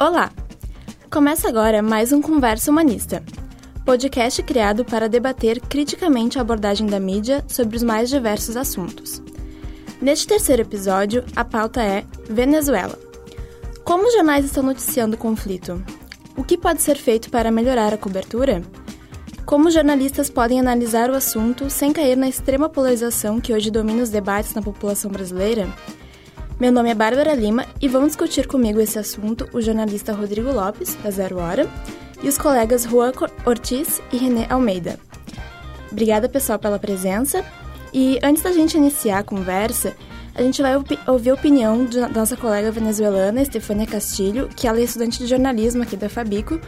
Olá! Começa agora mais um Conversa Humanista, podcast criado para debater criticamente a abordagem da mídia sobre os mais diversos assuntos. Neste terceiro episódio, a pauta é Venezuela. Como os jornais estão noticiando o conflito? O que pode ser feito para melhorar a cobertura? Como jornalistas podem analisar o assunto sem cair na extrema polarização que hoje domina os debates na população brasileira? Meu nome é Bárbara Lima e vão discutir comigo esse assunto o jornalista Rodrigo Lopes, da Zero Hora, e os colegas Juan Ortiz e René Almeida. Obrigada, pessoal, pela presença. E antes da gente iniciar a conversa, a gente vai ouvir a opinião da nossa colega venezuelana, Estefânia Castilho, que ela é estudante de jornalismo aqui da Fabico,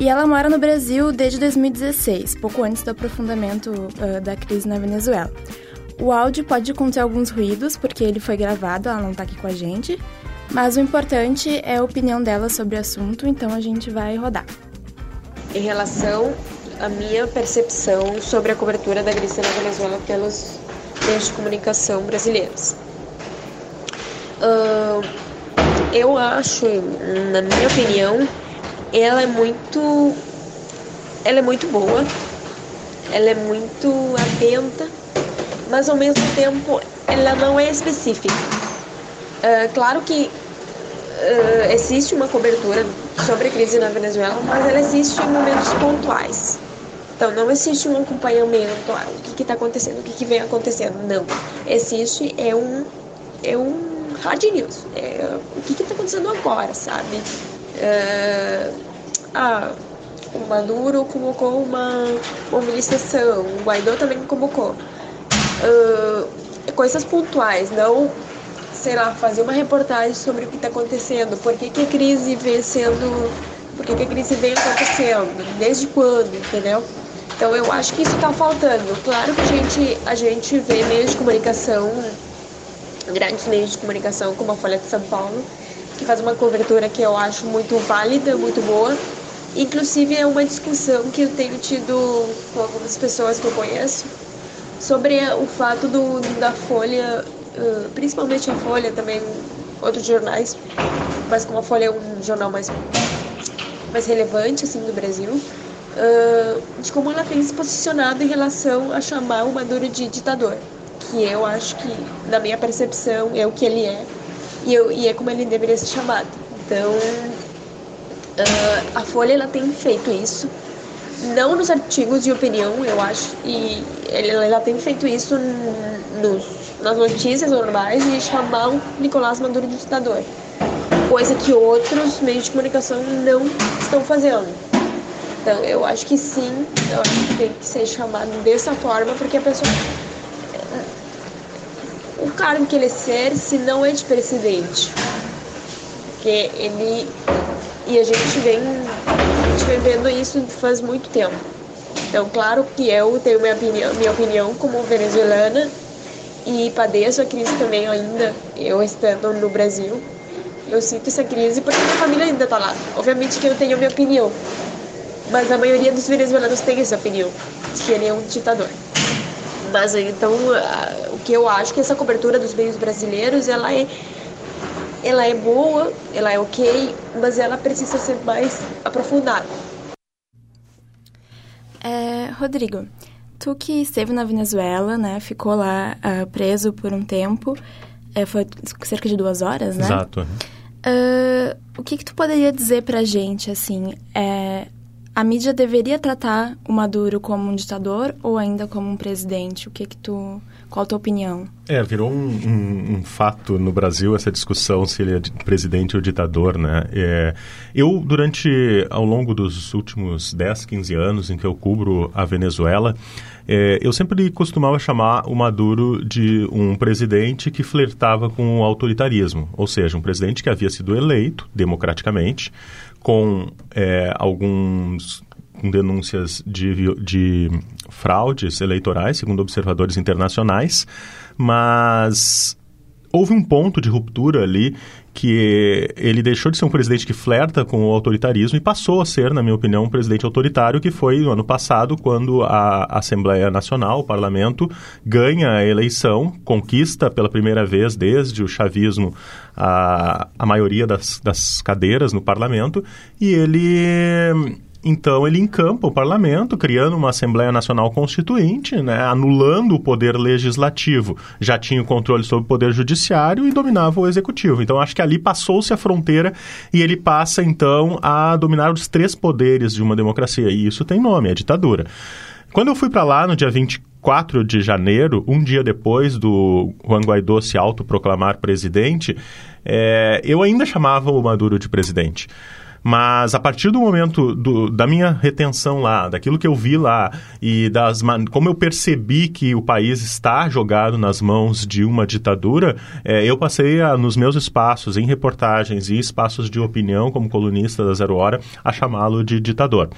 e ela mora no Brasil desde 2016, pouco antes do aprofundamento uh, da crise na Venezuela. O áudio pode conter alguns ruídos, porque ele foi gravado, ela não está aqui com a gente, mas o importante é a opinião dela sobre o assunto, então a gente vai rodar. Em relação à minha percepção sobre a cobertura da crise na Venezuela pelos meios de comunicação brasileiros. Uh, eu acho, na minha opinião, ela é muito ela é muito boa, ela é muito atenta, mas ao mesmo tempo ela não é específica. Uh, claro que uh, existe uma cobertura sobre a crise na Venezuela, mas ela existe em momentos pontuais. Então não existe um acompanhamento, ah, o que está acontecendo, o que, que, vem acontecendo. Não. Existe é um é um hard news. É, o que está acontecendo agora, sabe? Uh, ah, o Maduro convocou uma mobilização, o Guaidó também convocou. Uh, coisas pontuais, não, sei lá, fazer uma reportagem sobre o que está acontecendo, por que, que a crise vem sendo. Por que, que a crise vem acontecendo, desde quando, entendeu? Então eu acho que isso está faltando. Claro que a gente, a gente vê meios de comunicação, grandes meios de comunicação, como a Folha de São Paulo, que faz uma cobertura que eu acho muito válida, muito boa. Inclusive é uma discussão que eu tenho tido com algumas pessoas que eu conheço sobre o fato do, da Folha, principalmente a Folha, também outros jornais, mas como a Folha é um jornal mais, mais relevante assim do Brasil, de como ela tem se posicionado em relação a chamar o Maduro de ditador, que eu acho que, na minha percepção, é o que ele é e, eu, e é como ele deveria ser chamado. Então, uh, a Folha ela tem feito isso, não nos artigos de opinião, eu acho, e ela, ela tem feito isso nos, nas notícias normais de chamar o Nicolás Maduro de ditador, coisa que outros meios de comunicação não estão fazendo. Então, eu acho que sim, eu acho que tem que ser chamado dessa forma, porque a pessoa o cargo que ele exerce não é de presidente. Porque ele. E a gente vem, gente vem vendo isso faz muito tempo. Então, claro que eu tenho minha opinião, minha opinião como venezuelana e padeço a crise também ainda, eu estando no Brasil. Eu sinto essa crise porque minha família ainda está lá. Obviamente que eu tenho a minha opinião, mas a maioria dos venezuelanos tem essa opinião, que ele é um ditador. Mas então, o que eu acho que essa cobertura dos meios brasileiros, ela é ela é boa, ela é ok, mas ela precisa ser mais aprofundada. É, Rodrigo, tu que esteve na Venezuela, né, ficou lá uh, preso por um tempo, é, foi cerca de duas horas, né? Exato. Uh, o que que tu poderia dizer pra gente, assim, é, a mídia deveria tratar o Maduro como um ditador ou ainda como um presidente? O que que tu, qual a tua opinião? É, virou um, um, um fato no Brasil essa discussão se ele é presidente ou ditador, né? É, eu, durante, ao longo dos últimos 10, 15 anos em que eu cubro a Venezuela, é, eu sempre costumava chamar o Maduro de um presidente que flertava com o autoritarismo, ou seja, um presidente que havia sido eleito democraticamente, com é, alguns com denúncias de, de fraudes eleitorais, segundo observadores internacionais, mas houve um ponto de ruptura ali que ele deixou de ser um presidente que flerta com o autoritarismo e passou a ser, na minha opinião, um presidente autoritário, que foi no ano passado, quando a Assembleia Nacional, o parlamento, ganha a eleição, conquista pela primeira vez desde o chavismo a, a maioria das, das cadeiras no parlamento, e ele então ele encampa o parlamento, criando uma Assembleia Nacional Constituinte, né, anulando o poder legislativo. Já tinha o controle sobre o poder judiciário e dominava o executivo. Então acho que ali passou-se a fronteira e ele passa então a dominar os três poderes de uma democracia. E isso tem nome, é ditadura. Quando eu fui para lá no dia 24 de janeiro, um dia depois do Juan Guaidó se autoproclamar presidente, é, eu ainda chamava o Maduro de presidente. Mas a partir do momento do, da minha retenção lá, daquilo que eu vi lá e das como eu percebi que o país está jogado nas mãos de uma ditadura, é, eu passei a, nos meus espaços, em reportagens e espaços de opinião, como colunista da Zero Hora, a chamá-lo de ditador.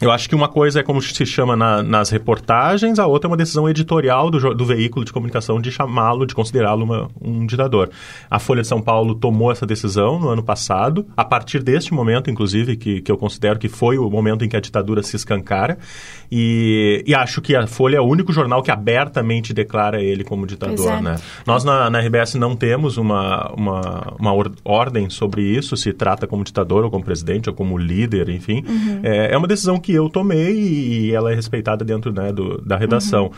Eu acho que uma coisa é como se chama na, nas reportagens, a outra é uma decisão editorial do, do veículo de comunicação de chamá-lo, de considerá-lo um ditador. A Folha de São Paulo tomou essa decisão no ano passado, a partir deste momento, inclusive, que, que eu considero que foi o momento em que a ditadura se escancara, e, e acho que a Folha é o único jornal que abertamente declara ele como ditador. Né? Nós na, na, RBS não temos uma, uma, uma or, ordem sobre isso, se trata como ditador ou como presidente ou como líder, enfim. Uhum. É, é uma decisão que eu tomei e ela é respeitada dentro né, do, da redação.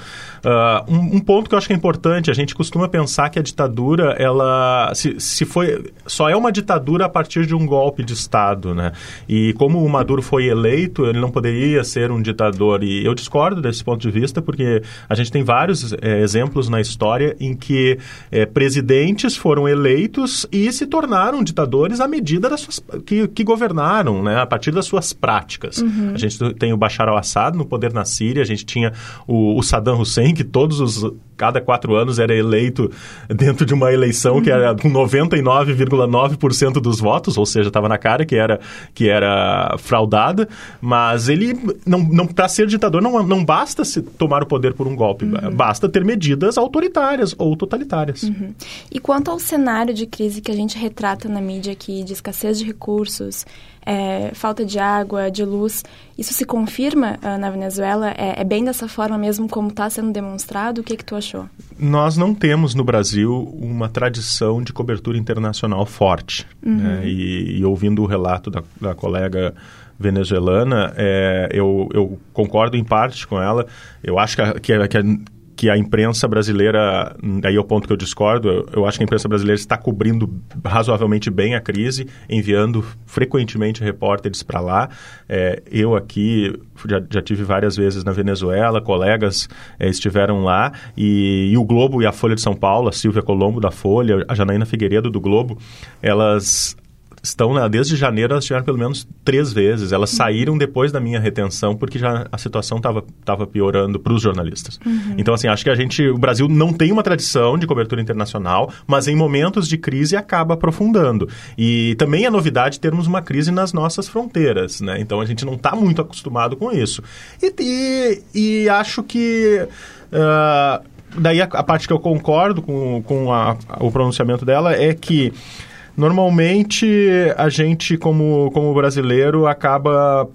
Uhum. Uh, um, um, ponto que eu acho que é importante, a gente costuma pensar que a ditadura, ela se, se foi, só é uma ditadura a partir de um golpe de Estado, né? E como o Maduro foi eleito, ele não poderia ser um ditador. E eu discordo desse ponto de vista, porque a gente tem vários é, exemplos na história em que é, presidentes foram eleitos e se tornaram ditadores à medida das suas, que, que governaram, né? A partir das suas práticas. Uhum. A gente gente tem o Bashar al-Assad no poder na Síria, a gente tinha o, o Saddam Hussein, que todos os cada quatro anos era eleito dentro de uma eleição que era com 99,9% dos votos, ou seja, estava na cara que era, que era fraudada, mas ele, não, não para ser ditador, não, não basta se tomar o poder por um golpe, uhum. basta ter medidas autoritárias ou totalitárias. Uhum. E quanto ao cenário de crise que a gente retrata na mídia aqui, de escassez de recursos, é, falta de água, de luz. Isso se confirma uh, na Venezuela? É, é, bem dessa forma mesmo como está sendo demonstrado? O que, que tu achou? Nós não temos no Brasil uma tradição de cobertura internacional forte. Uhum. Né? E, e, ouvindo o relato da, da colega venezuelana, é, eu, eu, concordo em parte com ela. Eu acho que a, que a, que a que a imprensa brasileira, aí é o ponto que eu discordo, eu, eu, acho que a imprensa brasileira está cobrindo razoavelmente bem a crise, enviando frequentemente repórteres para lá. É, eu aqui já, já, tive várias vezes na Venezuela, colegas é, estiveram lá, e, e, o Globo e a Folha de São Paulo, a Silvia Colombo da Folha, a Janaína Figueiredo do Globo, elas estão desde janeiro elas tiveram pelo menos três vezes. Elas uhum. saíram depois da minha retenção porque já a situação estava piorando para os jornalistas. Uhum. Então assim acho que a gente o Brasil não tem uma tradição de cobertura internacional, mas em momentos de crise acaba aprofundando. E também é novidade termos uma crise nas nossas fronteiras, né? Então a gente não está muito acostumado com isso. E, e, e acho que uh, daí a, a, parte que eu concordo com, com a, o pronunciamento dela é que Normalmente, a gente, como, como brasileiro, acaba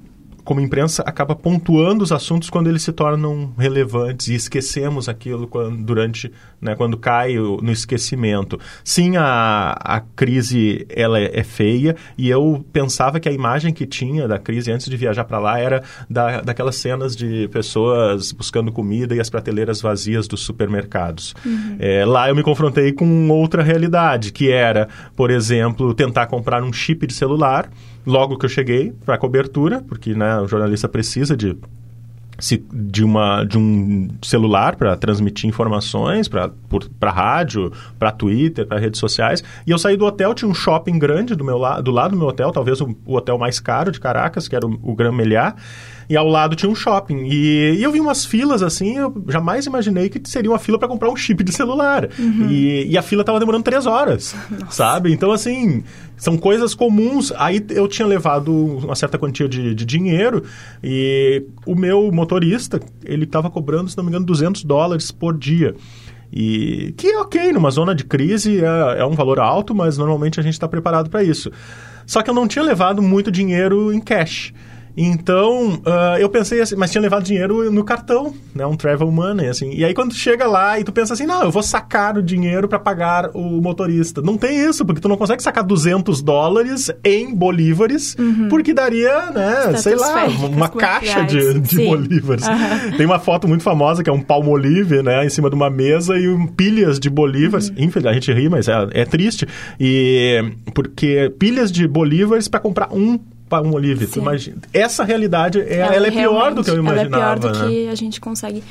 como imprensa, acaba pontuando os assuntos quando eles se tornam relevantes e esquecemos aquilo quando, durante, né, quando cai no esquecimento. Sim, a, a crise ela é, é, feia e eu pensava que a imagem que tinha da crise antes de viajar para lá era da, daquelas cenas de pessoas buscando comida e as prateleiras vazias dos supermercados. Uhum. É, lá eu me confrontei com outra realidade, que era, por exemplo, tentar comprar um chip de celular logo que eu cheguei para cobertura, porque né, o jornalista precisa de de, uma, de um celular para transmitir informações para rádio, para Twitter, para redes sociais. E eu saí do hotel, tinha um shopping grande do, meu la, do lado do meu hotel, talvez o, o hotel mais caro de Caracas, que era o, o Gran e ao lado tinha um shopping. E, e, eu vi umas filas assim, eu jamais imaginei que seria uma fila para comprar um chip de celular. Uhum. E, e, a fila tava demorando três horas, Nossa. sabe? Então, assim, são coisas comuns. Aí eu tinha levado uma certa quantia de, de dinheiro e o meu motorista, ele estava cobrando, se não me engano, 200 dólares por dia. E que é ok, numa zona de crise é, é um valor alto, mas normalmente a gente está preparado para isso. Só que eu não tinha levado muito dinheiro em cash. Então, uh, eu pensei assim, mas tinha levado dinheiro no cartão, né? Um travel money, assim. E aí, quando tu chega lá e tu pensa assim, não, eu vou sacar o dinheiro para pagar o motorista. Não tem isso, porque tu não consegue sacar 200 dólares em bolívares, uhum. porque daria, né, Status sei lá, uma caixa de, de bolívares. Uhum. Tem uma foto muito famosa que é um palmolive, né, em cima de uma mesa e um, pilhas de bolívares. Uhum. Infelizmente, a gente ri, mas é, é triste. E porque pilhas de bolívares para comprar um um olive. Imagina. Essa realidade, é, ela, ela é pior do que eu imaginava. Ela é pior do né? que a gente consegue.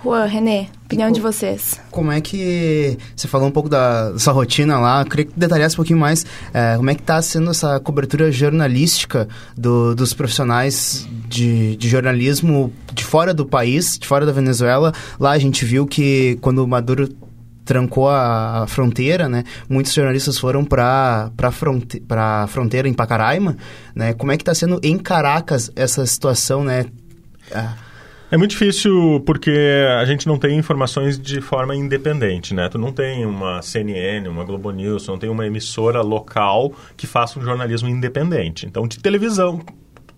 Juan, René, opinião de vocês. Como é que... Você falou um pouco da sua rotina lá, eu queria que detalhasse um pouquinho mais é, como é que está sendo essa cobertura jornalística do, dos profissionais de, de jornalismo de fora do país, de fora da Venezuela. Lá a gente viu que quando o Maduro trancou a, fronteira, né? Muitos jornalistas foram para para fronte, a fronteira em Pacaraima, né? Como é que está sendo em Caracas essa situação, né? Ah. É muito difícil porque a gente não tem informações de forma independente, né? Tu não tem uma CNN, uma Globo News, não tem uma emissora local que faça um jornalismo independente. Então, de televisão,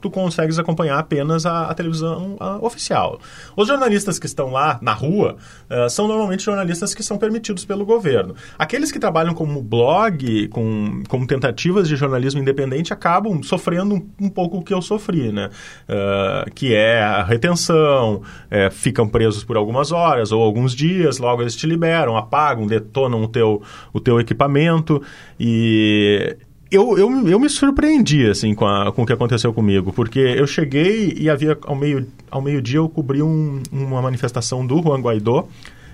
tu consegues acompanhar apenas a, a televisão a, oficial. Os jornalistas que estão lá na rua uh, são normalmente jornalistas que são permitidos pelo governo. Aqueles que trabalham como blog, com, com tentativas de jornalismo independente, acabam sofrendo um, um pouco o que eu sofri, né? Uh, que é a retenção, é, ficam presos por algumas horas ou alguns dias, logo eles te liberam, apagam, detonam o teu, o teu equipamento e eu, eu, eu me surpreendi, assim, com, a, com o que aconteceu comigo, porque eu cheguei e havia, ao meio-dia, ao meio -dia, eu cobri um, uma manifestação do Juan Guaidó,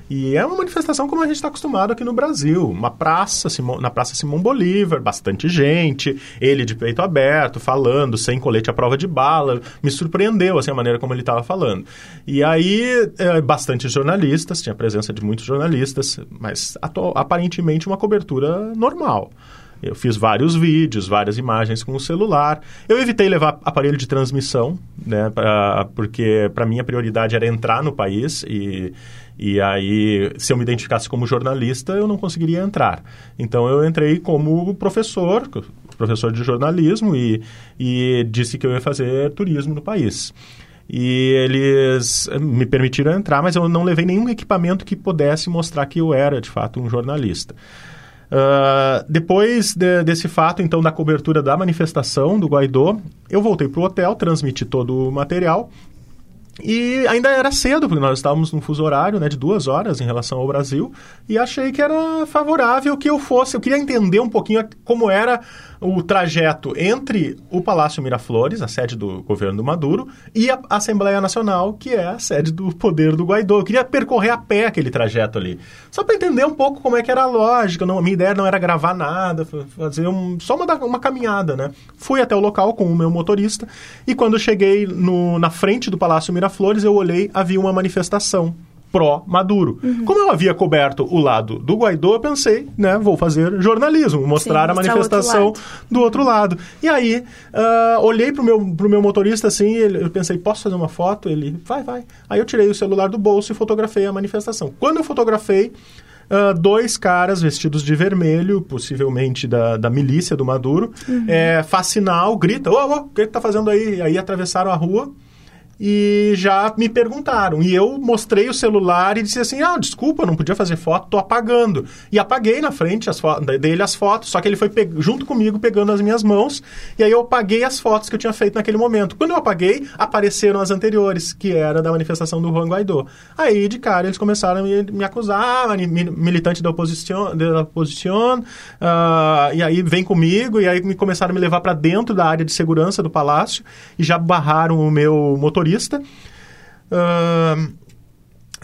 e é uma manifestação como a gente está acostumado aqui no Brasil. Uma praça, na Praça Simão Bolívar, bastante gente, ele de peito aberto, falando, sem colete à prova de bala. Me surpreendeu, assim, a maneira como ele estava falando. E aí, é, bastante jornalistas, tinha presença de muitos jornalistas, mas aparentemente uma cobertura normal. Eu fiz vários vídeos, várias imagens com o celular. Eu evitei levar aparelho de transmissão, né, pra, porque para mim a prioridade era entrar no país e, e aí, se eu me identificasse como jornalista, eu não conseguiria entrar. Então eu entrei como professor, professor de jornalismo e, e disse que eu ia fazer turismo no país. E eles me permitiram entrar, mas eu não levei nenhum equipamento que pudesse mostrar que eu era, de fato, um jornalista. Uh, depois de, desse fato, então, da cobertura da manifestação do Guaidó, eu voltei para o hotel, transmiti todo o material e ainda era cedo, porque nós estávamos num fuso horário né, de duas horas em relação ao Brasil, e achei que era favorável que eu fosse. Eu queria entender um pouquinho como era o trajeto entre o Palácio Miraflores, a sede do governo do Maduro, e a Assembleia Nacional, que é a sede do poder do Guaidó. Eu queria percorrer a pé aquele trajeto ali, só para entender um pouco como é que era a lógica. Não, a minha ideia não era gravar nada, fazer um, só uma, uma caminhada, né? Fui até o local com o meu motorista, e quando cheguei no, na frente do Palácio Miraflores, Miraflores, eu olhei, havia uma manifestação pró-Maduro. Uhum. Como eu havia coberto o lado do Guaidó, eu pensei, né, vou fazer jornalismo, mostrar Sim, a manifestação outro do outro lado. E aí, uh, olhei pro meu, pro meu motorista assim, ele, eu pensei, posso fazer uma foto? Ele, vai, vai. Aí eu tirei o celular do bolso e fotografei a manifestação. Quando eu fotografei, Uh, dois caras vestidos de vermelho, possivelmente da, da milícia do Maduro, uhum. é, faz sinal, grita, ô, ô, o que, tá fazendo aí? Aí atravessaram a rua, e já me perguntaram. E eu mostrei o celular e disse assim: ah, desculpa, não podia fazer foto, tô apagando. E apaguei na frente as dele as fotos, só que ele foi junto comigo pegando as minhas mãos, e aí eu apaguei as fotos que eu tinha feito naquele momento. Quando eu apaguei, apareceram as anteriores, que era da manifestação do Juan Guaidó. Aí, de cara, eles começaram a me, acusar, ah, militante da oposição, da oposição uh, e aí vem comigo, e aí me começaram a me levar para dentro da área de segurança do palácio, e já barraram o meu motorista motorista. Uh,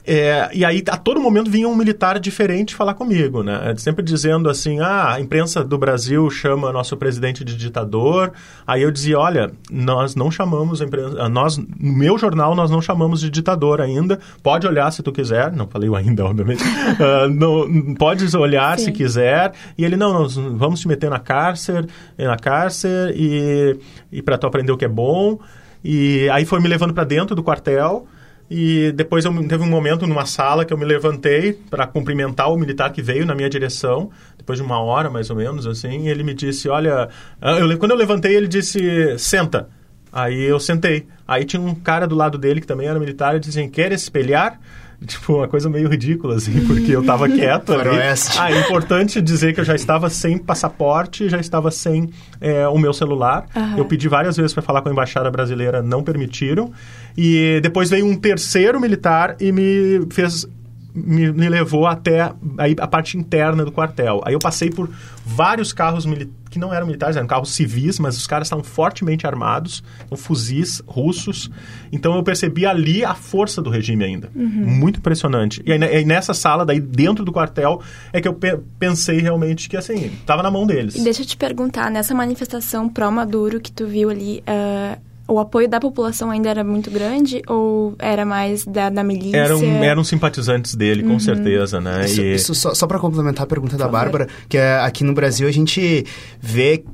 é, e aí, a todo momento, vinha um militar diferente falar comigo, né? Sempre dizendo assim, ah, a imprensa do Brasil chama nosso presidente de ditador. Aí eu dizia, olha, nós não chamamos a imprensa... Nós, no meu jornal, nós não chamamos de ditador ainda. Pode olhar se tu quiser. Não falei o ainda, obviamente. uh, não, pode olhar Sim. se quiser. E ele, não, nós vamos te meter na cárcere, na cárcere e, e para tu aprender o que é bom. E aí foi me levando para dentro do quartel E depois eu, teve um momento numa sala que eu me levantei para cumprimentar o militar que veio na minha direção, depois de uma hora mais ou menos, assim, e ele me disse, olha... Eu, quando eu levantei, ele disse, senta. Aí eu sentei. Aí tinha um cara do lado dele que também era militar e dizia, quer espelhar? Tipo, uma coisa meio ridícula, assim, porque eu tava quieto ali. Ah, é importante dizer que eu já estava sem passaporte, já estava sem é, o meu celular. Uhum. Eu pedi várias vezes para falar com a embaixada brasileira, não permitiram. E depois veio um terceiro militar e me fez me, me, levou até aí, a parte interna do quartel. Aí eu passei por vários carros que não eram militares, eram carros civis, mas os caras estavam fortemente armados, com fuzis russos. Então eu percebi ali a força do regime ainda. Uhum. Muito impressionante. E aí, nessa sala, daí dentro do quartel, é que eu pe pensei realmente que assim, estava na mão deles. E deixa eu te perguntar, nessa manifestação pró-Maduro que tu viu ali. Uh o apoio da população ainda era muito grande ou era mais da, da milícia? Eram, eram simpatizantes dele, com uhum. certeza, né? Isso, e... isso só, só para complementar a pergunta da Bárbara, que é, aqui no Brasil a gente vê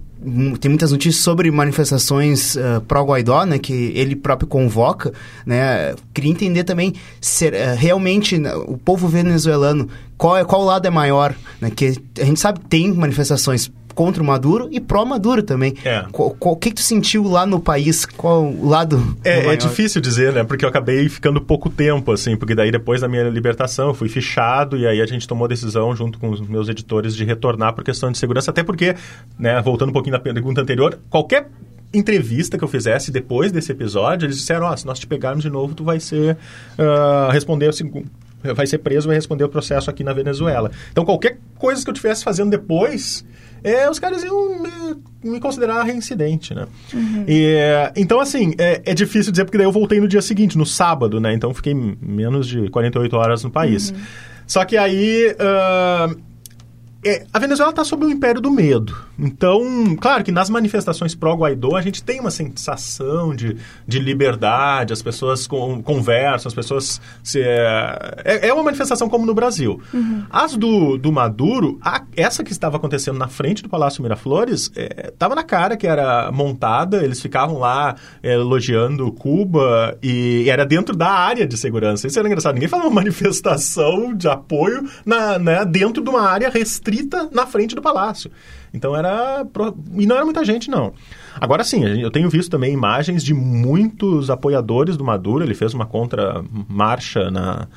tem muitas notícias sobre manifestações uh, pró-Guaidó, né, que ele próprio convoca, né, queria entender também se uh, realmente né, o povo venezuelano, qual, é, qual lado é maior, né, que a gente sabe que tem manifestações contra o Maduro e pró-Maduro também. É. O que, que tu sentiu lá no país? Qual o lado? É, é difícil dizer, né? Porque eu acabei ficando pouco tempo, assim, porque daí depois da minha libertação eu fui fichado e aí a gente tomou a decisão junto com os meus editores de retornar por questão de segurança, até porque, né, voltando um pouquinho na pergunta anterior, qualquer entrevista que eu fizesse depois desse episódio, eles disseram, ó, oh, se nós te pegarmos de novo, tu vai ser uh, responder vai ser preso, vai responder o processo aqui na Venezuela. Então qualquer coisa que eu estivesse fazendo depois, é, os caras iam me, me considerar reincidente, né? Uhum. E, então, assim, é, é, difícil dizer, porque daí eu voltei no dia seguinte, no sábado, né? Então, fiquei menos de 48 horas no país. Uhum. Só que aí... Uh, é, a Venezuela está sob o império do medo. Então, claro que nas manifestações pró-Guaidó a gente tem uma sensação de, de liberdade, as pessoas com, conversam, as pessoas. Se, é, é, é uma manifestação como no Brasil. Uhum. As do, do Maduro, a, essa que estava acontecendo na frente do Palácio Miraflores, estava é, na cara que era montada, eles ficavam lá é, elogiando Cuba e era dentro da área de segurança. Isso era engraçado. Ninguém falava manifestação de apoio na, né, dentro de uma área restrita restrita na frente do palácio. Então era. E não era muita gente, não. Agora sim, eu tenho visto também imagens de muitos apoiadores do Maduro. Ele fez uma contra-marcha na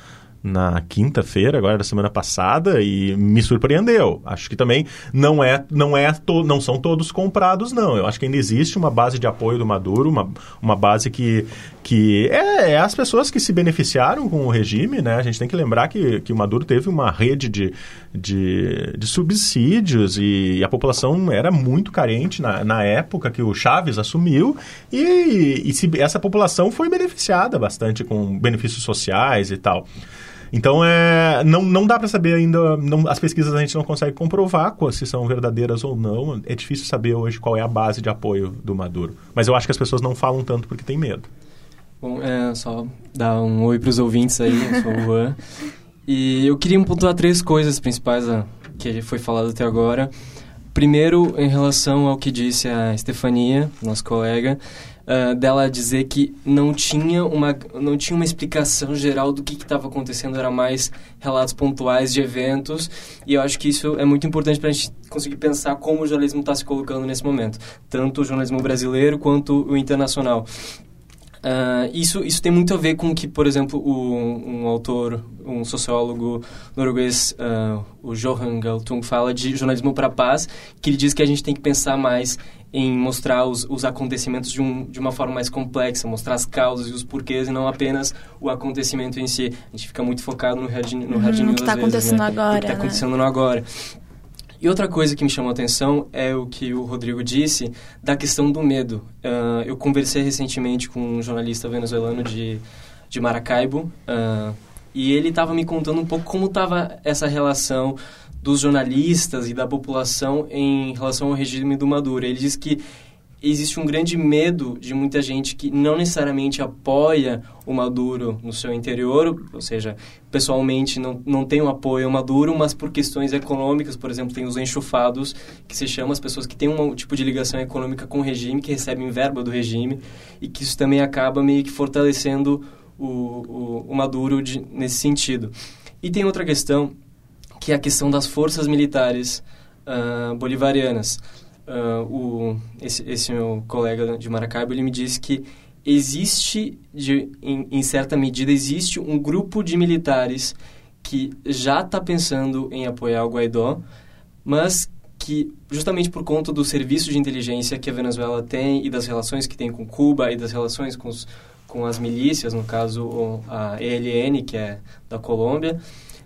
na quinta-feira, agora da semana passada, e me surpreendeu. Acho que também não é, não é, to, não são todos comprados, não. Eu acho que ainda existe uma base de apoio do Maduro, uma, uma base que, que é, é as pessoas que se beneficiaram com o regime, né? A gente tem que lembrar que, que o Maduro teve uma rede de, de, de subsídios e, e a população era muito carente na, na época que o Chaves assumiu e, e se, essa população foi beneficiada bastante com benefícios sociais e tal. Então, é, não, não dá para saber ainda, não, as pesquisas a gente não consegue comprovar se são verdadeiras ou não. É difícil saber hoje qual é a base de apoio do Maduro. Mas eu acho que as pessoas não falam tanto porque tem medo. Bom, é só dar um oi para os ouvintes aí, eu sou o Juan. E eu queria pontuar três coisas principais a, que foi falado até agora. Primeiro, em relação ao que disse a Stefania, nosso colega, uh, dela dizer que não tinha, uma, não tinha uma explicação geral do que estava acontecendo, era mais relatos pontuais de eventos, e eu acho que isso é muito importante para a gente conseguir pensar como o jornalismo está se colocando nesse momento, tanto o jornalismo brasileiro quanto o internacional. Uh, isso, isso tem muito a ver com o que, por exemplo, o, um autor, um sociólogo norueguês, uh, o Johan Galtung, fala de jornalismo para a paz, que ele diz que a gente tem que pensar mais em mostrar os, os acontecimentos de, um, de uma forma mais complexa, mostrar as causas e os porquês e não apenas o acontecimento em si. A gente fica muito focado no hard, no hard news, O que está acontecendo né? agora. O que está acontecendo agora. E outra coisa que me chamou a atenção é o que o Rodrigo disse da questão do medo. Uh, eu conversei recentemente com um jornalista venezuelano de, de Maracaibo uh, e ele estava me contando um pouco como estava essa relação dos jornalistas e da população em relação ao regime do Maduro. Ele diz que existe um grande medo de muita gente que não necessariamente apoia o Maduro no seu interior, ou seja, pessoalmente não, não tem um apoio ao Maduro, mas por questões econômicas, por exemplo, tem os enxufados, que se chama as pessoas que têm um tipo de ligação econômica com o regime, que recebem verba do regime, e que isso também acaba meio que fortalecendo o, o, o Maduro de, nesse sentido. E tem outra questão, que é a questão das forças militares uh, bolivarianas. Uh, o, esse, esse meu colega de Maracaibo, ele me disse que existe, de, em, em certa medida, existe um grupo de militares que já está pensando em apoiar o Guaidó, mas que justamente por conta do serviço de inteligência que a Venezuela tem e das relações que tem com Cuba e das relações com, os, com as milícias, no caso a ELN, que é da Colômbia,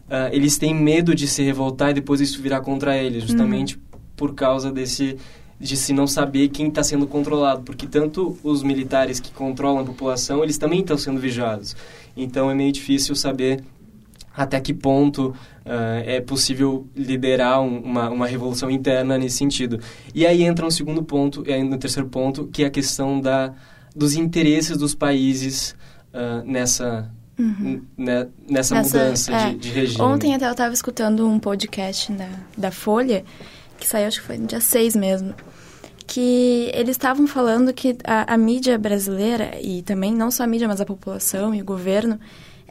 uh, eles têm medo de se revoltar e depois isso virar contra eles, justamente uhum. Por causa desse de se não saber quem está sendo controlado, porque tanto os militares que controlam a população, eles também estão sendo vigiados. Então é meio difícil saber até que ponto uh, é possível liderar um, uma, uma revolução interna nesse sentido. E aí entra um segundo ponto, e ainda um terceiro ponto, que é a questão da, dos interesses dos países uh, nessa, uhum. ne, nessa, nessa, mudança é, de, de, regime. Ontem até eu estava escutando um podcast da, da Folha, que saiu acho que foi no dia 6 mesmo, que eles estavam falando que a, a mídia brasileira, e também não só a mídia, mas a população e o governo,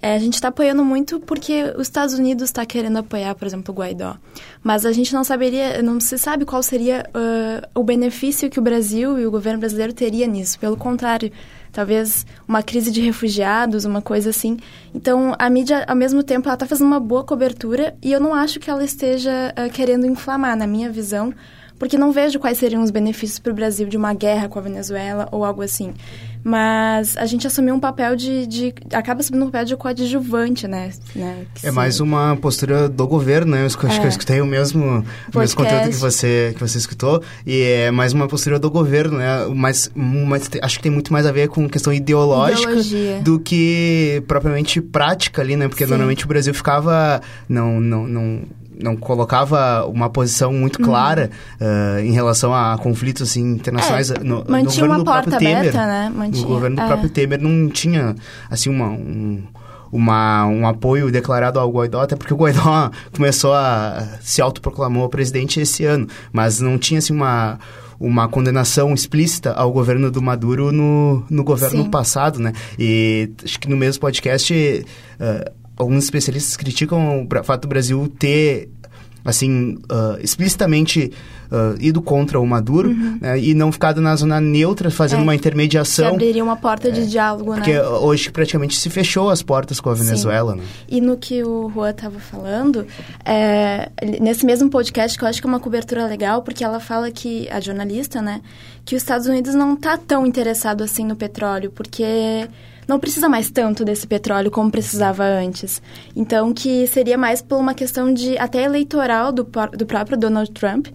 é, a gente está apoiando muito porque os Estados Unidos está querendo apoiar, por exemplo, o Guaidó. Mas a gente não saberia, não se sabe qual seria uh, o benefício que o Brasil e o governo brasileiro teria nisso. Pelo contrário, talvez uma crise de refugiados, uma coisa assim. Então, a mídia, ao mesmo tempo, ela está fazendo uma boa cobertura e eu não acho que ela esteja uh, querendo inflamar, na minha visão, porque não vejo quais seriam os benefícios para o Brasil de uma guerra com a Venezuela ou algo assim. Mas a gente assumiu um papel de. de acaba assumindo um papel de coadjuvante, né? né? é mais uma postura do governo, né? Eu, acho é. que eu escutei o mesmo, o mesmo conteúdo que você, que você escutou. E é mais uma postura do governo, né? Mas, mas acho que tem muito mais a ver com questão ideológica Ideologia. do que propriamente prática ali, né? Porque Sim. normalmente o Brasil ficava. Não, não, não não colocava uma posição muito uhum. clara uhum. uh, em relação a conflitos assim, internacionais. É, no, no governo do próprio Temer, aberta, né? Mantinha, no governo do é. próprio Temer não tinha assim uma, um, uma, um apoio declarado ao Guaidó, até porque o Guaidó começou a se autoproclamou presidente esse ano, mas não tinha assim uma uma condenação explícita ao governo do Maduro no, no governo Sim. passado, né? E acho que no mesmo podcast uh, alguns especialistas criticam o fato do Brasil ter assim, uh, explicitamente uh, ido contra o Maduro uhum. né, e não ficado na zona neutra fazendo é, uma intermediação. Que abriria uma porta de é, diálogo, porque né? Porque hoje praticamente se fechou as portas com a Venezuela, Sim. né? E no que o Juan estava falando, é, nesse mesmo podcast, que eu acho que é uma cobertura legal, porque ela fala que, a jornalista, né, que os Estados Unidos não está tão interessado assim no petróleo, porque não precisa mais tanto desse petróleo como precisava antes. Então, que seria mais por uma questão de até eleitoral do, do próprio Donald Trump,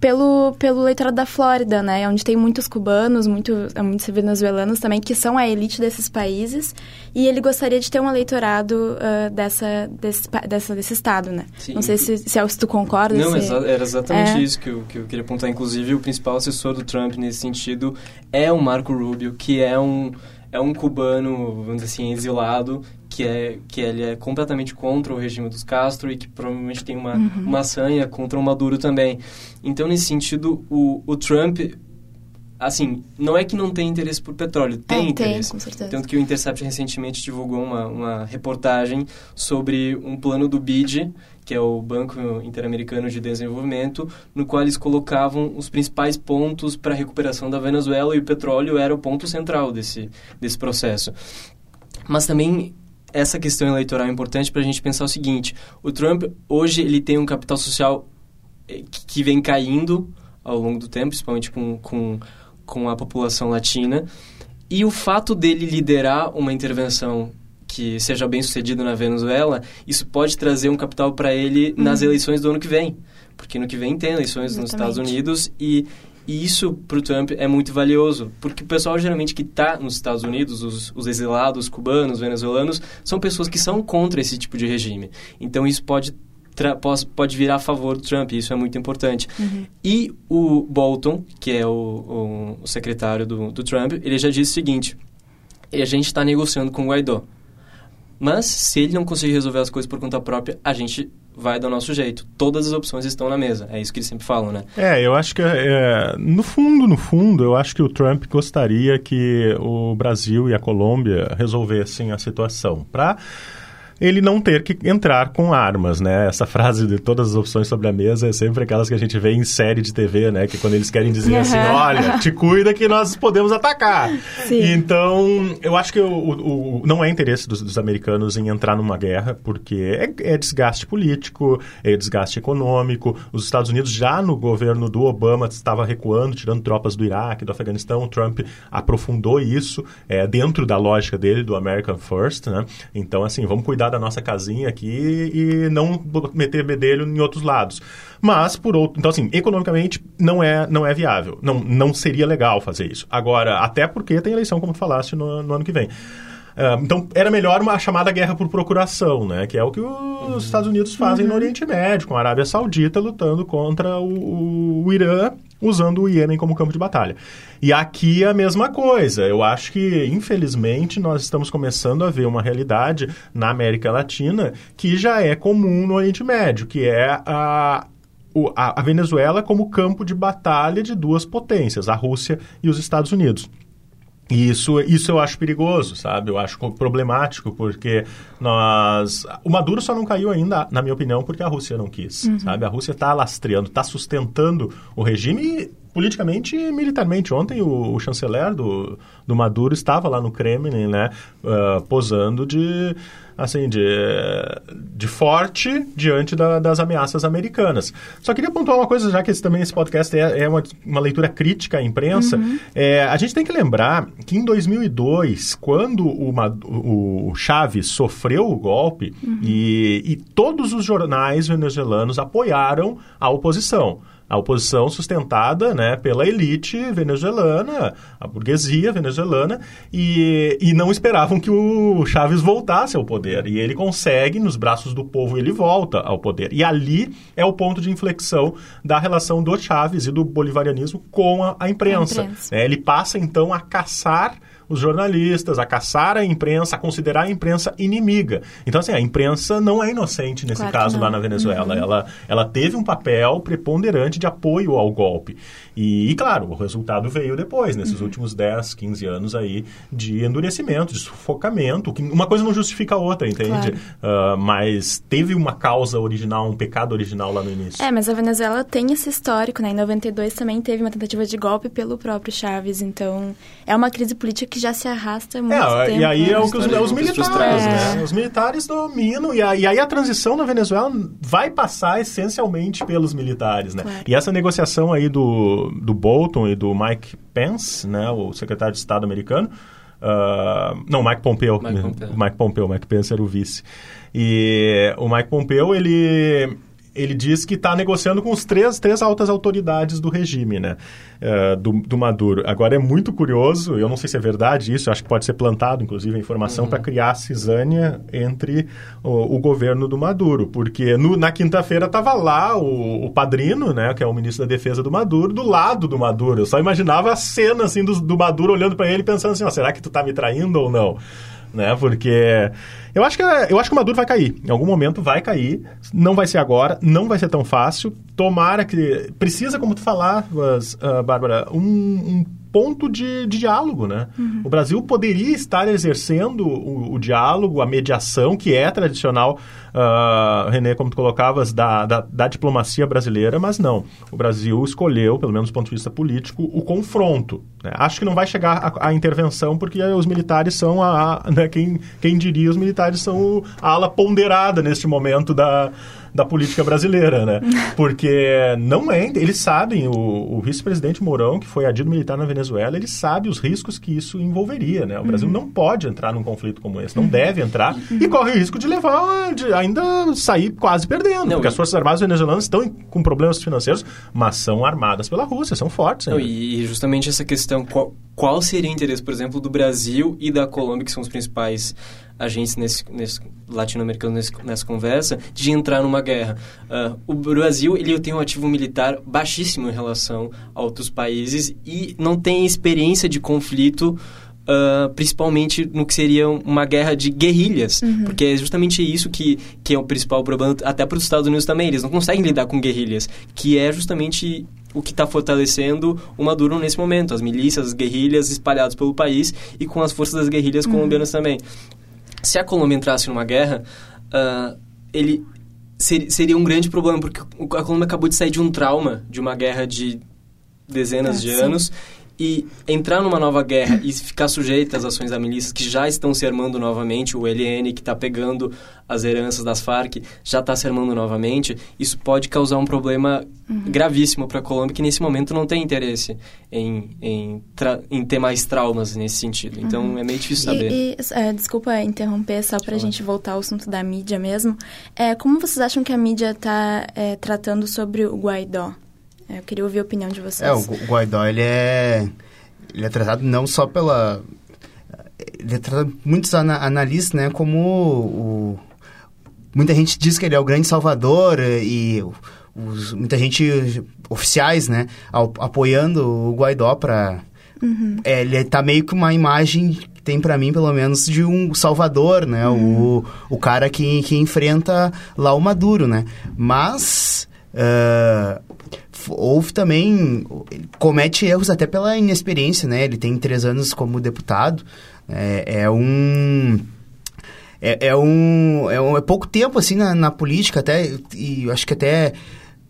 pelo, pelo eleitorado da Flórida, né? Onde tem muitos cubanos, muito, muitos venezuelanos também, que são a elite desses países. E ele gostaria de ter um eleitorado uh, dessa, desse, dessa, desse estado, né? Sim. Não sei se, se, é se tu concorda. Não, se... exa era exatamente é... isso que eu, que eu queria apontar. Inclusive, o principal assessor do Trump nesse sentido é o Marco Rubio, que é um é um cubano, vamos dizer assim, exilado, que é que ele é completamente contra o regime dos Castro e que provavelmente tem uma, uhum. uma sanha contra o Maduro também. Então, nesse sentido, o, o Trump assim, não é que não tem interesse por petróleo, tem é, interesse. Tem, com certeza. Tanto que o Intercept recentemente divulgou uma, uma reportagem sobre um plano do BID, que é o Banco Interamericano de Desenvolvimento, no qual eles colocavam os principais pontos para a recuperação da Venezuela e o petróleo era o ponto central desse, desse processo. Mas também essa questão eleitoral é importante para a gente pensar o seguinte: o Trump hoje ele tem um capital social eh, que vem caindo ao longo do tempo, principalmente com, com com a população latina. E o fato dele liderar uma intervenção que seja bem sucedida na Venezuela, isso pode trazer um capital para ele uhum. nas eleições do ano que vem. Porque no que vem tem eleições Exatamente. nos Estados Unidos e, e isso para o Trump é muito valioso. Porque o pessoal geralmente que está nos Estados Unidos, os, os exilados cubanos, venezuelanos, são pessoas que são contra esse tipo de regime. Então isso pode pode virar a favor do Trump, isso é muito importante. Uhum. E o Bolton, que é o, o secretário do, do, Trump, ele já disse o seguinte, a gente está negociando com o Guaidó, mas se ele não conseguir resolver as coisas por conta própria, a gente vai dar o nosso jeito. Todas as opções estão na mesa. É isso que eles sempre falam, né? É, eu acho que, é, no fundo, no fundo, eu acho que o Trump gostaria que o Brasil e a Colômbia resolvessem a situação. Para ele não ter que entrar com armas, né? Essa frase de todas as opções sobre a mesa é sempre aquelas que a gente vê em série de TV, né? Que quando eles querem dizer uhum. assim, olha, te cuida que nós podemos atacar. Sim. Então, eu acho que o, o, o não é interesse dos, dos, americanos em entrar numa guerra, porque é, é, desgaste político, é desgaste econômico. Os Estados Unidos já no governo do Obama estava recuando, tirando tropas do Iraque, do Afeganistão. O Trump aprofundou isso é, dentro da lógica dele, do American First, né? Então, assim, vamos cuidar da nossa casinha aqui e não meter bedelho em outros lados. Mas, por outro... Então, assim, economicamente não é, não é viável. Não, não seria legal fazer isso. Agora, até porque tem eleição, como tu falaste, no, no ano que vem. Uh, então, era melhor uma chamada guerra por procuração, né? Que é o que os uhum. Estados Unidos fazem uhum. no Oriente Médio, com a Arábia Saudita lutando contra o, o Irã, usando o Iêmen como campo de batalha. E aqui é a mesma coisa. Eu acho que, infelizmente, nós estamos começando a ver uma realidade na América Latina que já é comum no Oriente Médio, que é a a, Venezuela como campo de batalha de duas potências, a Rússia e os Estados Unidos. E isso, isso eu acho perigoso, sabe? Eu acho problemático, porque nós... O Maduro só não caiu ainda, na minha opinião, porque a Rússia não quis, uhum. sabe? A Rússia está lastreando, está sustentando o regime politicamente e militarmente. Ontem o, o, chanceler do, do Maduro estava lá no Kremlin, né? Uh, posando de assim, de, de forte diante da, das ameaças americanas. Só queria pontuar uma coisa, já que esse, também esse podcast é, é uma, uma, leitura crítica à imprensa. Uhum. É, a gente tem que lembrar que em 2002, quando o, o Chaves sofreu o golpe uhum. e, e todos os jornais venezuelanos apoiaram a oposição a oposição sustentada né, pela elite venezuelana, a burguesia venezuelana, e, e não esperavam que o Chaves voltasse ao poder. E ele consegue, nos braços do povo, ele volta ao poder. E ali é o ponto de inflexão da relação do Chaves e do bolivarianismo com a, a imprensa. A imprensa. É, ele passa, então, a caçar os jornalistas, a caçar a imprensa, a considerar a imprensa inimiga. Então, assim, a imprensa não é inocente nesse claro caso lá na Venezuela. Uhum. Ela, ela teve um papel preponderante de apoio ao golpe. E, e claro, o resultado veio depois, nesses uhum. últimos 10, 15 anos aí de endurecimento, de sufocamento. Que uma coisa não justifica a outra, entende? Claro. Uh, mas teve uma causa original, um pecado original lá no início. É, mas a Venezuela tem esse histórico, né? Em 92 também teve uma tentativa de golpe pelo próprio Chaves. Então, é uma crise política que já se arrasta há muito é, tempo. E aí é o que os, os militares, né? Os militares dominam, e, a, e aí a transição na Venezuela vai passar essencialmente pelos militares, né? Claro. E essa negociação aí do, do Bolton e do Mike Pence, né, o secretário de Estado americano, Uh, não, Mike Pompeo. Mike Pompeo. Mike Pompeo, Mike Pence era o vice. E o Mike Pompeo, ele ele diz que está negociando com os três, três altas autoridades do regime, né? Uh, do, do, Maduro. Agora é muito curioso, eu não sei se é verdade isso, acho que pode ser plantado, inclusive, a informação uhum. para criar cisânia entre o, o, governo do Maduro, porque no, na quinta-feira estava lá o, o, padrino, né, que é o ministro da Defesa do Maduro, do lado do Maduro. Eu só imaginava a cena assim do, do Maduro olhando para ele pensando assim, ó, será que tu está me traindo ou não? Né? Porque eu acho que eu acho que o Maduro vai cair. Em algum momento vai cair. Não vai ser agora, não vai ser tão fácil. Tomara que precisa, como tu falavas, uh, Bárbara, um, um ponto de, de diálogo, né? Uhum. O Brasil poderia estar exercendo o, o, diálogo, a mediação, que é tradicional, uh, René, como tu colocavas, da, da, da, diplomacia brasileira, mas não. O Brasil escolheu, pelo menos do ponto de vista político, o confronto. Né? Acho que não vai chegar a, a intervenção, porque os militares são a... Né, quem, quem diria, os militares são a ala ponderada neste momento da da política brasileira, né? Porque não é, eles sabem, o, o vice-presidente Mourão, que foi adido militar na Venezuela, ele sabe os riscos que isso envolveria, né? O Brasil uhum. não pode entrar num conflito como esse, não uhum. deve entrar uhum. e corre o risco de levar, de ainda sair quase perdendo, não, porque as Forças Armadas venezuelanas estão com problemas financeiros, mas são armadas pela Rússia, são fortes. Não, e justamente essa questão, qual, qual seria o interesse, por exemplo, do Brasil e da Colômbia, que são os principais agentes nesse, nesse latino-americanos nessa conversa de entrar numa guerra. Uh, o Brasil ele tem um ativo militar baixíssimo em relação a outros países e não tem experiência de conflito uh, principalmente no que seria uma guerra de guerrilhas, Uhum. porque é justamente isso que, que é o principal problema, até para os Estados Unidos também, eles não conseguem lidar com guerrilhas, que é justamente o que está fortalecendo o Maduro nesse momento, as milícias, as guerrilhas espalhadas pelo país e com as forças das guerrilhas colombianas também. Se a Colômbia entrasse numa guerra, ah, ele ser- seria um grande problema, porque a Colômbia acabou de sair de um trauma, de uma guerra de dezenas Ah, de sim. anos, e entrar numa nova guerra e ficar sujeita às ações da milícia que já estão se armando novamente, o LN que está pegando as heranças das Farc já está se armando novamente, isso pode causar um problema gravíssimo para a Colômbia que nesse momento não tem interesse em, em, em ter mais traumas nesse sentido. Então é meio difícil saber. E, e, é, desculpa interromper, só pra gente voltar ao assunto da mídia mesmo. É, como vocês acham que a mídia tá é, tratando sobre o Guaidó? É, eu queria ouvir a opinião de vocês. É, o Gu- Guaidó, ele é... Ele é tratado não só pela... Ele é tratado muitos ana- analistas, né, como o... Muita gente diz que ele é o grande salvador e os- muita gente, oficiais, né, apoiando o Guaidó para... É, ele tá meio que uma imagem que tem para mim, pelo menos, de um salvador, né? O, o cara que, que enfrenta lá o Maduro, né? Mas... f- houve também... Comete erros até pela inexperiência, né? Ele tem três anos como deputado. É, é um... É, é um, é um... É pouco tempo, assim, na, na política até... E acho que até...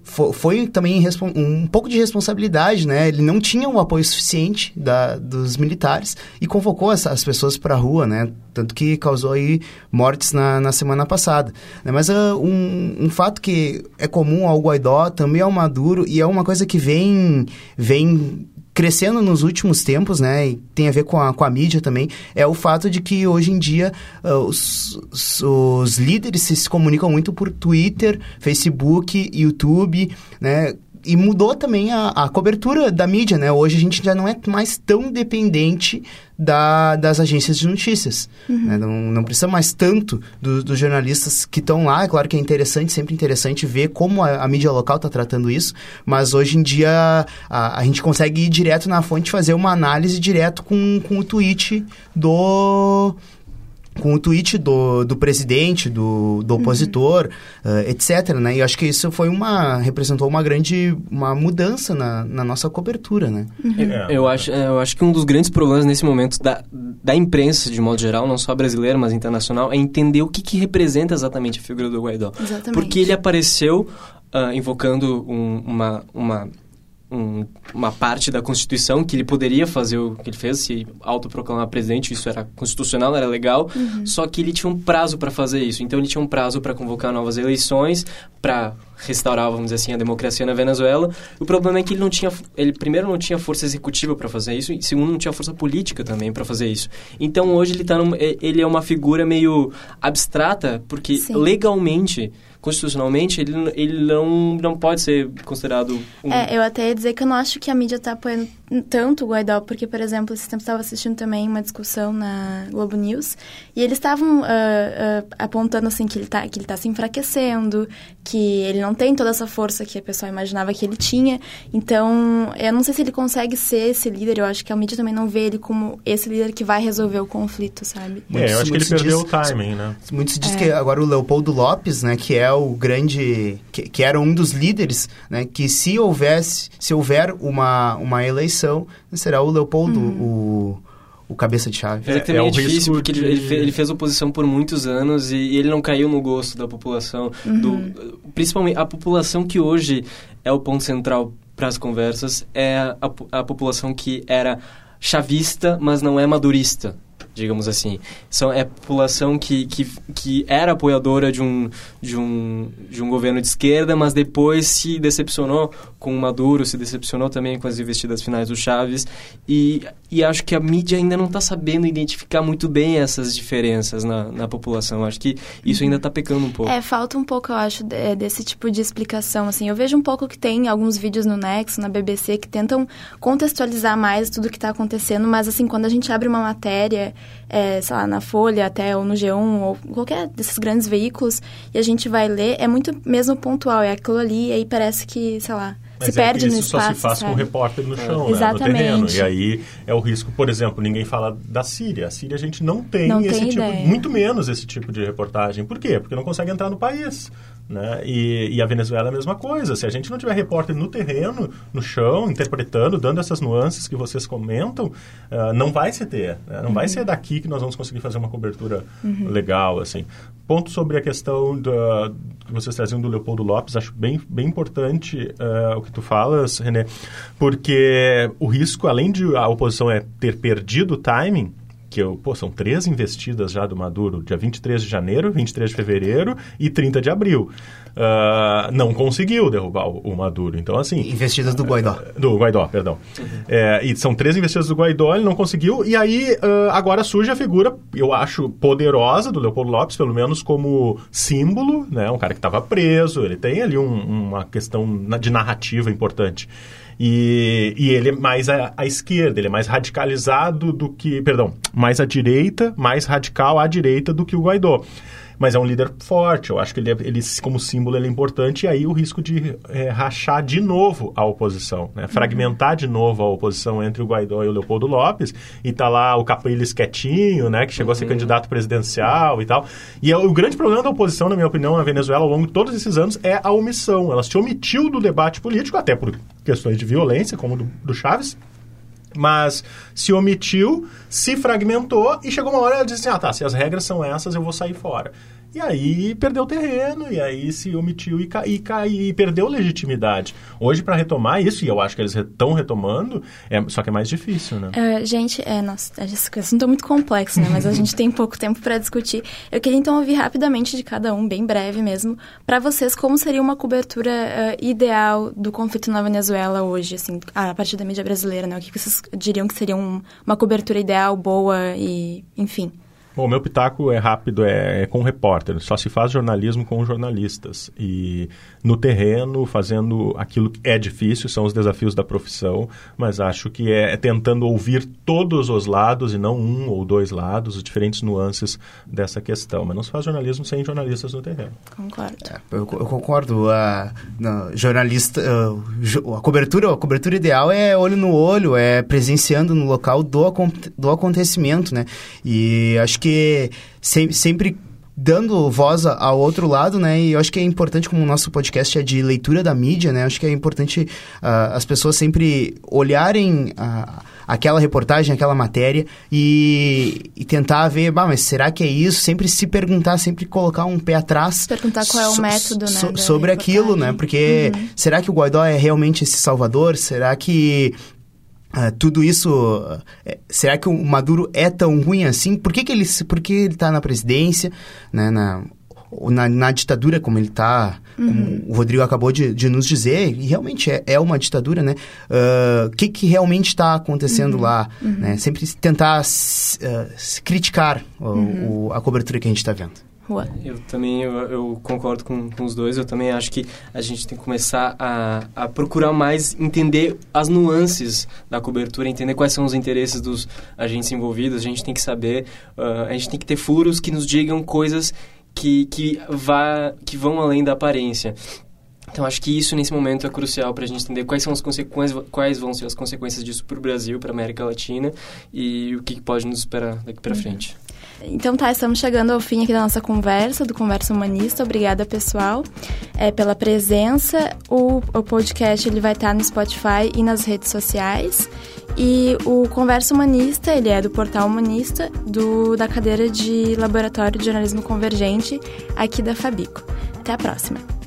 fo- Foi também um pouco de responsabilidade, né? Ele não tinha o apoio suficiente da, dos militares e convocou essa- as pessoas para a rua, né? Tanto que causou aí mortes na, na semana passada. né? Mas ah, um, um fato que é comum ao Guaidó, também ao Maduro, e é uma coisa que vem, vem crescendo nos últimos tempos, né, e tem a ver com a, com a mídia também, é o fato de que hoje em dia ah, os, os, líderes se comunicam muito por Twitter, Facebook, YouTube, né, e mudou também a, a cobertura da mídia, né? Hoje a gente já não é mais tão dependente da, das agências de notícias. né? Não, não precisa mais tanto do- dos jornalistas que estão lá. É claro que é interessante, sempre interessante ver como a, a mídia local está tratando isso, mas hoje em dia a, a gente consegue ir direto na fonte e fazer uma análise direto com, com o tweet do com o tweet do, do presidente, do, do opositor, eh, etc, né? E eu acho que isso foi uma... representou uma grande... uma mudança na, na nossa cobertura, né? É. Eu acho, é, eu acho que um dos grandes problemas nesse momento da, da imprensa, de modo geral, não só brasileira, mas internacional, é entender o que, que representa exatamente a figura do Guaidó. Exatamente. Porque ele apareceu ah, invocando um- uma, uma, um- uma parte da Constituição que ele poderia fazer o que ele fez, se autoproclamar presidente, isso era constitucional, era legal, só que ele tinha um prazo para fazer isso. Então ele tinha um prazo para convocar novas eleições, para restaurar, vamos dizer assim, a democracia na Venezuela. O problema é que ele não tinha, ele primeiro não tinha força executiva para fazer isso e segundo não tinha força política também para fazer isso. Então hoje ele tá num, é- ele é uma figura meio abstrata porque Sim. legalmente, constitucionalmente, ele, ele não, não pode ser considerado um... É, eu até ia dizer que eu não acho que a mídia tá apoiando tanto o Guaidó, porque, por exemplo, esse tempo eu estava assistindo também uma discussão na Globo News, e eles estavam ah, ah, apontando, assim, que ele, tá, que ele tá se enfraquecendo, que ele não tem toda essa força que a pessoa imaginava que ele tinha, então, eu não sei se ele consegue ser esse líder, eu acho que a mídia também não vê ele como esse líder que vai resolver o conflito, sabe? É, eu acho que ele Muitos perdeu o diz- timing, né? Muito se diz É. que agora o Leopoldo Lopes, né, que é o grande, que, que era um dos líderes, né, que se houvesse, se houver uma, uma eleição, será o Leopoldo o, o cabeça de chave. É É é, o difícil, risco porque ele, de- ele, ele fez oposição por muitos anos e, e ele não caiu no gosto da população. Do, principalmente, a população que hoje é o ponto central para as conversas é a, a população que era chavista, mas não é madurista, digamos assim. São, é população que, que, que era apoiadora de um, de, um, de um governo de esquerda, mas depois se decepcionou com o Maduro, se decepcionou também com as investidas finais do Chaves. E, e acho que a mídia ainda não está sabendo identificar muito bem essas diferenças na, na população. Acho que isso ainda está pecando um pouco. É, falta um pouco, eu acho, de- desse tipo de explicação, assim. Eu vejo um pouco que tem alguns vídeos no Nexo, na BBC, que tentam contextualizar mais tudo que está acontecendo, mas, assim, quando a gente abre uma matéria, é, sei lá, na Folha até, ou no G1, ou qualquer desses grandes veículos, e a gente vai ler, é muito mesmo pontual, é aquilo ali, e aí parece que, sei lá, se é perde no espaço. Isso só se faz sabe? com o repórter no chão, né, no terreno. E aí é o risco, por exemplo, ninguém fala da Síria. A Síria a gente não tem não esse tem tipo, ideia. muito menos esse tipo de reportagem. Por quê? Porque não consegue entrar no país. Né? E, e, a Venezuela é a mesma coisa. Se a gente não tiver repórter no terreno, no chão, interpretando, dando essas nuances que vocês comentam, uh, não vai se ter. Né? Não uhum. vai ser daqui que nós vamos conseguir fazer uma cobertura uhum. legal. assim. Ponto sobre a questão da, que vocês traziam do Leopoldo Lopes, acho bem, bem importante uh, o que tu falas, René, porque o risco, além de a oposição é ter perdido o timing, que eu, pô, são três investidas já do Maduro, dia 23 de janeiro, 23 de fevereiro e 30 de abril. Uh, não conseguiu derrubar o, o, Maduro. Então, assim... Investidas do Guaidó. Do Guaidó, perdão. Uhum. É, e são três investidas do Guaidó, ele não conseguiu. E aí, uh, agora surge a figura, eu acho, poderosa do Leopoldo Lopes, pelo menos como símbolo, né? Um cara que estava preso, ele tem ali um, uma questão de narrativa importante. E, e ele é mais à, à, esquerda, ele é mais radicalizado do que. Perdão, mais à direita, mais radical à direita do que o Guaidó mas é um líder forte. Eu acho que ele, é, ele como símbolo, ele é importante. E aí o risco de é, rachar de novo a oposição, né? fragmentar de novo a oposição entre o Guaidó e o Leopoldo Lopes. E tá lá o Capriles quietinho, né? que chegou uhum. a ser uhum. candidato presidencial e tal. E é, o grande problema da oposição, na minha opinião, na Venezuela, ao longo de todos esses anos, é a omissão. Ela se omitiu do debate político, até por questões de violência, como do, do Chaves mas se omitiu, se fragmentou e chegou uma hora ela disse assim, ah tá, se as regras são essas eu vou sair fora. E aí perdeu terreno, e aí se omitiu e, ca, e, e perdeu legitimidade. Hoje, para retomar isso, e eu acho que eles estão retomando, é, só que é mais difícil, né? É, gente, é, nossa, esse assunto é muito complexo, né? Mas a gente tem pouco tempo para discutir. Eu queria então ouvir rapidamente de cada um, bem breve mesmo, para vocês, como seria uma cobertura uh, ideal do conflito na Venezuela hoje, assim, a partir da mídia brasileira, né? O que vocês diriam que seria um, uma cobertura ideal, boa e, enfim... Bom, o meu pitaco é rápido, é, é com repórter. Só se faz jornalismo com jornalistas. E no terreno, fazendo aquilo que é difícil, são os desafios da profissão, mas acho que é, é tentando ouvir todos os lados e não um ou dois lados, os diferentes nuances dessa questão. Mas não se faz jornalismo sem jornalistas no terreno. Concordo. É, eu, eu, concordo. A, jornalista, a, cobertura, a cobertura ideal é olho no olho, é presenciando no local do, do acontecimento, né? E acho que porque sempre, sempre dando voz ao outro lado, né? E eu acho que é importante, como o nosso podcast é de leitura da mídia, né? Eu acho que é importante uh, as pessoas sempre olharem uh, aquela reportagem, aquela matéria e, e tentar ver, bah, mas será que é isso? Sempre se perguntar, sempre colocar um pé atrás. Perguntar qual é o método, né? So, sobre aquilo, né? Porque uhum. será que o Guaidó é realmente esse salvador? Será que Uh, tudo isso, uh, será que o Maduro é tão ruim assim? Por que, que ele por que ele está na presidência, né, na, na, na, ditadura como ele está, uhum. como o Rodrigo acabou de, de, nos dizer, e realmente é, é uma ditadura, né? Ah, o uh, que, que realmente está acontecendo uhum. lá? Uhum. Né? Sempre tentar criticar o, a cobertura que a gente está vendo. Eu também eu, eu concordo com, com, os dois. Eu também acho que a gente tem que começar a, a procurar mais entender as nuances da cobertura, entender quais são os interesses dos agentes envolvidos. A gente tem que saber, uh, a gente tem que ter furos que nos digam coisas que, que, vá, que vão além da aparência. Então, acho que isso, nesse momento, é crucial para a gente entender quais, são as consequências, quais vão ser as consequências disso para o Brasil, para a América Latina e o que pode nos esperar daqui para uhum. frente. Então tá, estamos chegando ao fim aqui da nossa conversa, do Conversa Humanista. Obrigada, pessoal, é, pela presença. O, o podcast ele vai estar no Spotify e nas redes sociais. E o Conversa Humanista, ele é do Portal Humanista, do, da cadeira de Laboratório de Jornalismo Convergente, aqui da Fabico. Até a próxima!